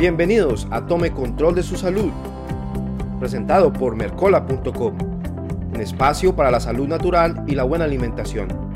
Bienvenidos a Tome Control de su Salud, presentado por Mercola.com, un espacio para la salud natural y la buena alimentación.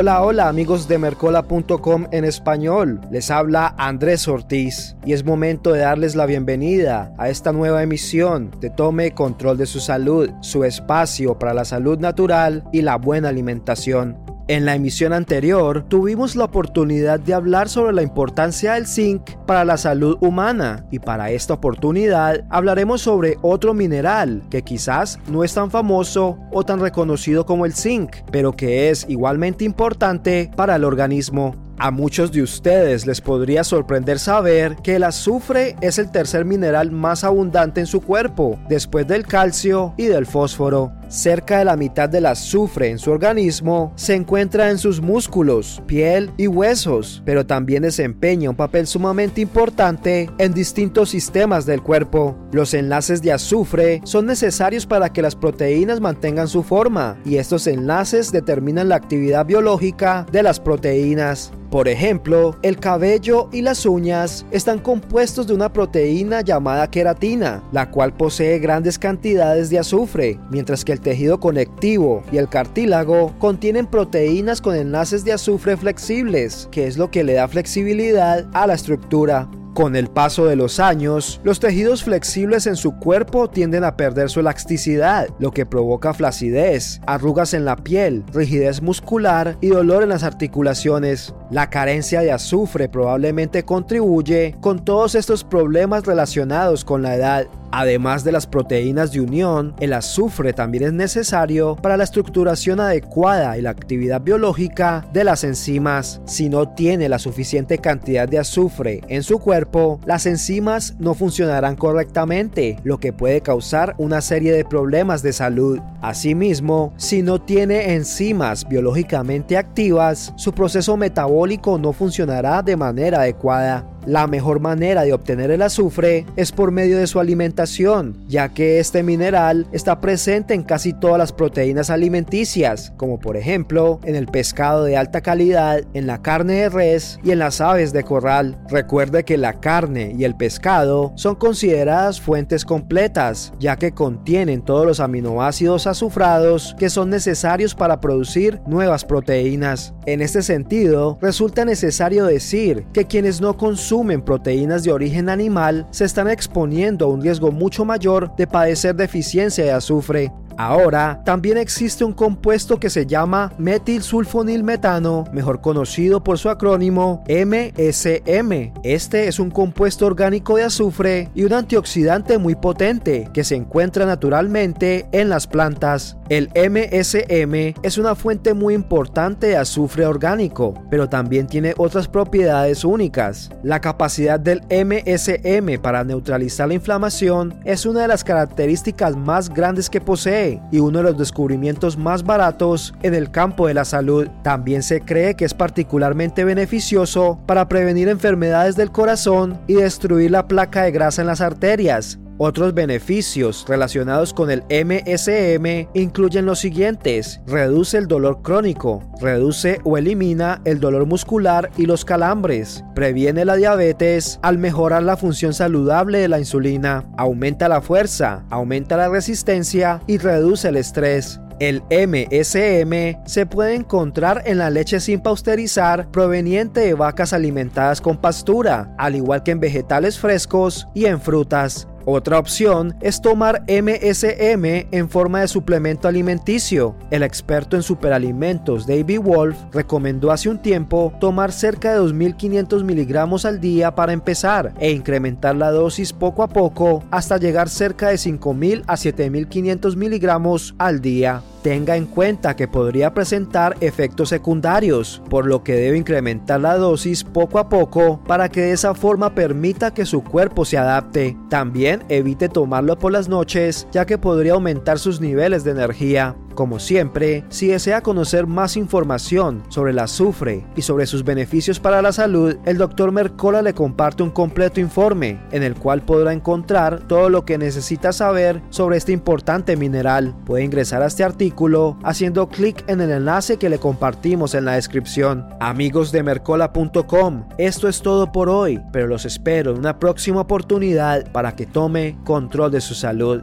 Hola, hola amigos de Mercola.com en español. Les habla Andrés Ortiz y es momento de darles la bienvenida a esta nueva emisión de Tome Control de su Salud, su espacio para la salud natural y la buena alimentación. En la emisión anterior tuvimos la oportunidad de hablar sobre la importancia del zinc para la salud humana y para esta oportunidad hablaremos sobre otro mineral que quizás no es tan famoso o tan reconocido como el zinc, pero que es igualmente importante para el organismo. A muchos de ustedes les podría sorprender saber que el azufre es el tercer mineral más abundante en su cuerpo, después del calcio y del fósforo. Cerca de la mitad del azufre en su organismo se encuentra en sus músculos, piel y huesos, pero también desempeña un papel sumamente importante en distintos sistemas del cuerpo. Los enlaces de azufre son necesarios para que las proteínas mantengan su forma y estos enlaces determinan la actividad biológica de las proteínas. Por ejemplo, el cabello y las uñas están compuestos de una proteína llamada queratina, la cual posee grandes cantidades de azufre, mientras que el tejido conectivo y el cartílago contienen proteínas con enlaces de azufre flexibles, que es lo que le da flexibilidad a la estructura. Con el paso de los años, los tejidos flexibles en su cuerpo tienden a perder su elasticidad, lo que provoca flacidez, arrugas en la piel, rigidez muscular y dolor en las articulaciones. La carencia de azufre probablemente contribuye con todos estos problemas relacionados con la edad. Además de las proteínas de unión, el azufre también es necesario para la estructuración adecuada y la actividad biológica de las enzimas. Si no tiene la suficiente cantidad de azufre en su cuerpo, las enzimas no funcionarán correctamente, lo que puede causar una serie de problemas de salud. Asimismo, si no tiene enzimas biológicamente activas, su proceso metabólico no funcionará de manera adecuada. La mejor manera de obtener el azufre es por medio de su alimentación, ya que este mineral está presente en casi todas las proteínas alimenticias, como por ejemplo en el pescado de alta calidad, en la carne de res y en las aves de corral. Recuerde que la carne y el pescado son consideradas fuentes completas, ya que contienen todos los aminoácidos azufrados que son necesarios para producir nuevas proteínas. En este sentido, resulta necesario decir que quienes no consumen consumen proteínas de origen animal se están exponiendo a un riesgo mucho mayor de padecer deficiencia de azufre. Ahora, también existe un compuesto que se llama metilsulfonilmetano, mejor conocido por su acrónimo MSM. Este es un compuesto orgánico de azufre y un antioxidante muy potente que se encuentra naturalmente en las plantas. El MSM es una fuente muy importante de azufre orgánico, pero también tiene otras propiedades únicas. La capacidad del MSM para neutralizar la inflamación es una de las características más grandes que posee y uno de los descubrimientos más baratos en el campo de la salud. También se cree que es particularmente beneficioso para prevenir enfermedades del corazón y destruir la placa de grasa en las arterias. Otros beneficios relacionados con el MSM incluyen los siguientes. Reduce el dolor crónico, reduce o elimina el dolor muscular y los calambres, previene la diabetes al mejorar la función saludable de la insulina, aumenta la fuerza, aumenta la resistencia y reduce el estrés. El MSM se puede encontrar en la leche sin pasteurizar proveniente de vacas alimentadas con pastura, al igual que en vegetales frescos y en frutas. Otra opción es tomar MSM en forma de suplemento alimenticio. El experto en superalimentos David Wolf recomendó hace un tiempo tomar cerca de 2.500 miligramos al día para empezar e incrementar la dosis poco a poco hasta llegar cerca de 5.000 a 7.500 miligramos al día tenga en cuenta que podría presentar efectos secundarios, por lo que debe incrementar la dosis poco a poco para que de esa forma permita que su cuerpo se adapte. También evite tomarlo por las noches, ya que podría aumentar sus niveles de energía. Como siempre, si desea conocer más información sobre el azufre y sobre sus beneficios para la salud, el Dr. Mercola le comparte un completo informe en el cual podrá encontrar todo lo que necesita saber sobre este importante mineral. Puede ingresar a este artículo haciendo clic en el enlace que le compartimos en la descripción. Amigos de mercola.com, esto es todo por hoy, pero los espero en una próxima oportunidad para que tome control de su salud.